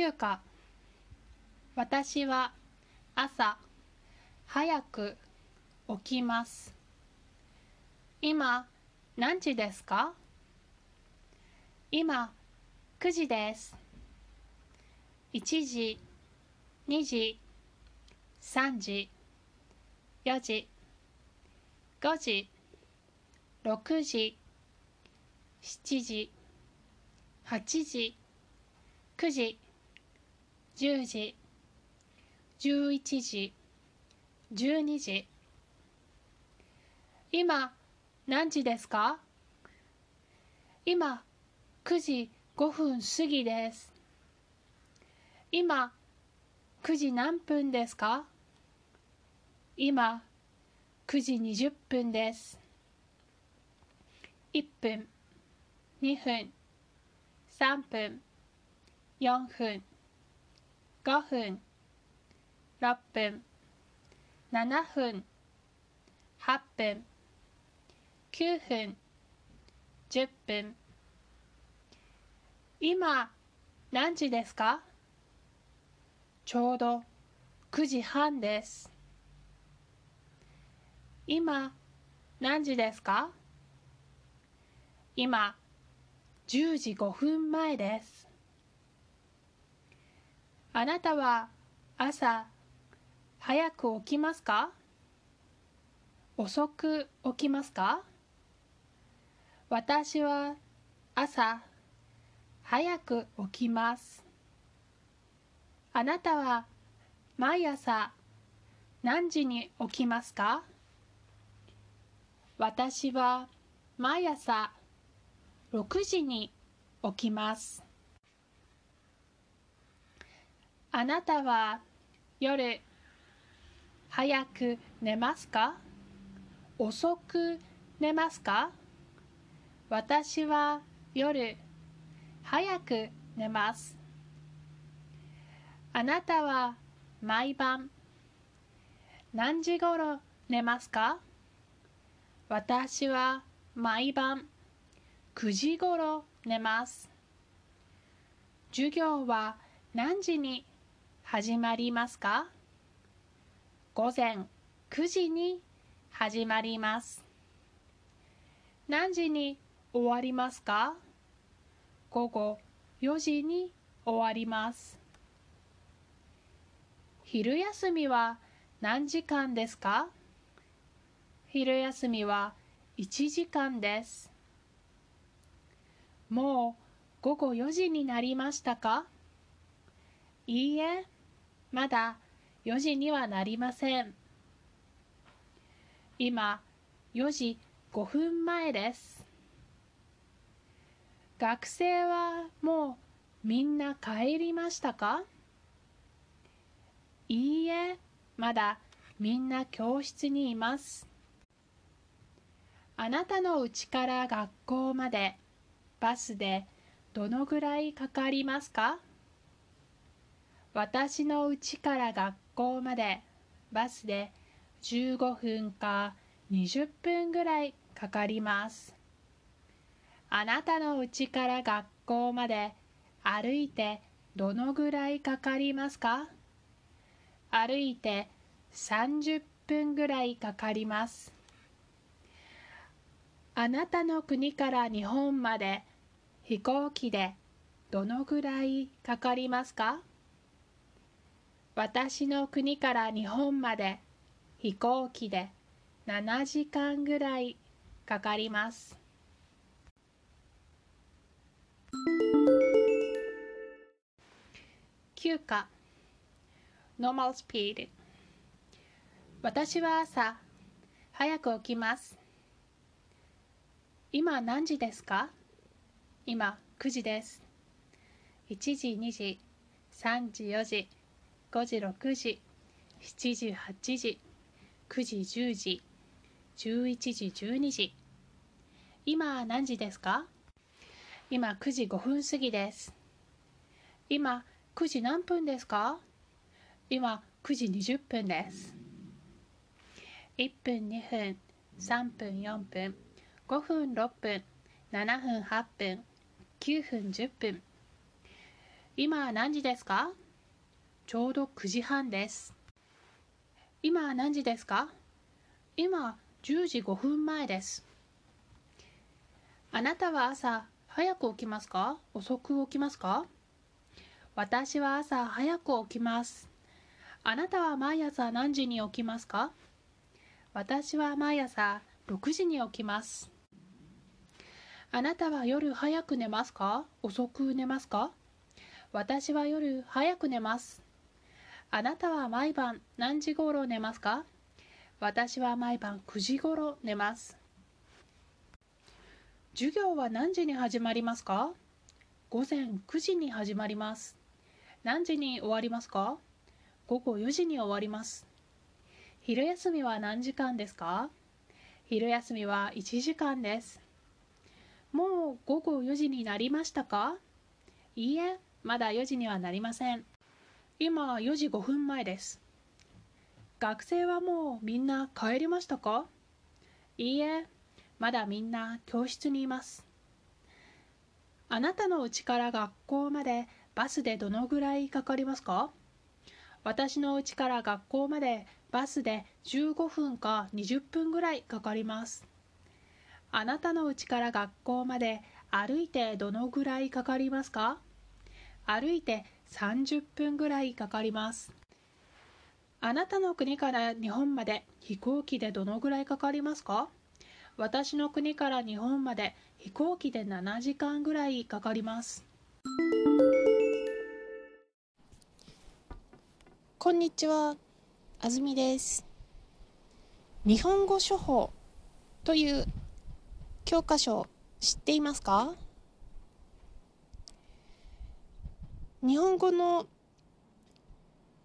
休暇。私は朝早く起きます。今何時ですか？今9時です。1時2時3時4時5時6時7時8時9時10時11時12時。今何時ですか？今9時5分過ぎです。今9時何分ですか？今9時20分です。1分2分3分4分。5分。6分。7分。8分。9分。10分。今何時ですか？ちょうど9時半です。今何時ですか？今10時5分前です。あなたは朝早く起きますか？遅く起きますか？私は朝早く起きます。あなたは毎朝何時に起きますか？私は毎朝6時に起きます。あなたは夜早く寝ますか？遅く寝ますか？私は夜早く寝ます。あなたは毎晩何時ごろ寝ますか？私は毎晩9時ごろ寝ます。授業は何時に始まりますか？午前9時に始まります。何時に終わりますか？午後4時に終わります。昼休みは何時間ですか？昼休みは1時間です。もう午後4時になりましたか？いいえまだ4時にはなりません。今4時5分前です。学生はもうみんな帰りましたか？いいえまだみんな教室にいます。あなたの家から学校までバスでどのぐらいかかりますか？私の家から学校までバスで15分か20分ぐらいかかります。あなたの家から学校まで歩いてどのぐらいかかりますか？歩いて30分ぐらいかかります。あなたの国から日本まで飛行機でどのぐらいかかりますか？私の国から日本まで飛行機で7時間ぐらいかかります。休暇。Normal Speed 私は朝早く起きます。今何時ですか？今9時です。1時2時3時4時。5時6時7時8時9時10時11時12時。今何時ですか？今9時5分過ぎです。今9時何分ですか？今9時20分です。1分2分3分4分5分6分7分8分9分10分。今何時ですか？ちょうど9時半です。今何時ですか？今10時5分前です。あなたは朝早く起きますか？遅く起きますか？私は朝早く起きます。あなたは毎朝何時に起きますか？私は毎朝6時に起きます。あなたは夜早く寝ますか？遅く寝ますか？私は夜早く寝ます。あなたは毎晩何時頃寝ますか？私は毎晩9時頃寝ます。授業は何時に始まりますか？午前9時に始まります。何時に終わりますか？午後4時に終わります。昼休みは何時間ですか？昼休みは1時間です。もう午後4時になりましたか？いいえ、まだ4時にはなりません。今4時5分前です。学生はもうみんな帰りましたか？いいえ、まだみんな教室にいます。あなたの家から学校までバスでどのぐらいかかりますか？私の家から学校までバスで15分か20分ぐらいかかります。あなたの家から学校まで歩いてどのぐらいかかりますか？歩いて30分ぐらいかかります。あなたの国から日本まで飛行機でどのぐらいかかりますか？私の国から日本まで飛行機で7時間ぐらいかかります。こんにちは、あずみです。日本語処方という教科書知っていますか？日本語の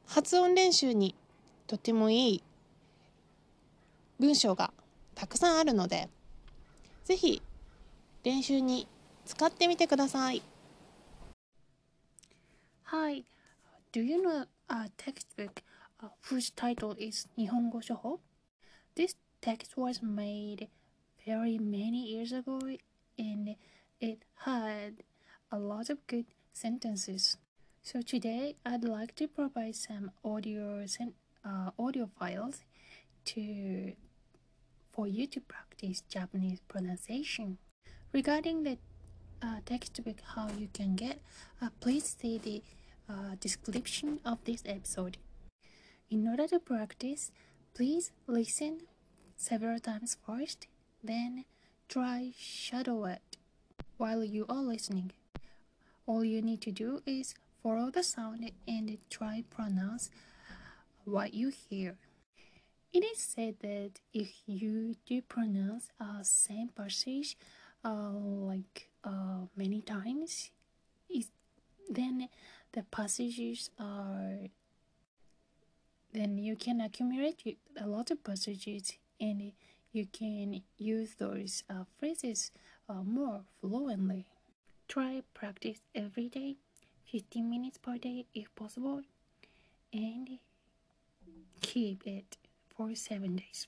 発音練習にとてもいい文章がたくさんあるので、ぜひ練習に使ってみてください。Hi, do you know a textbook whose title is Nihongo Shoho? This text was made very many years ago and it had a lot of good sentences. So today I'd like to provide some audio sen- uh, audio files to for you to practice Japanese pronunciation. Regarding the uh, textbook how you can get, uh, please see the uh, description of this episode. In order to practice, please listen several times first, then try shadow it while you are listening. All you need to do is follow the sound and try pronounce what you hear. It is said that if you do pronounce a same passage uh, like uh, many times, it, then the passages are then you can accumulate a lot of passages and you can use those uh, phrases uh, more fluently. Try practice every day, 15 minutes per day if possible, and keep it for seven days.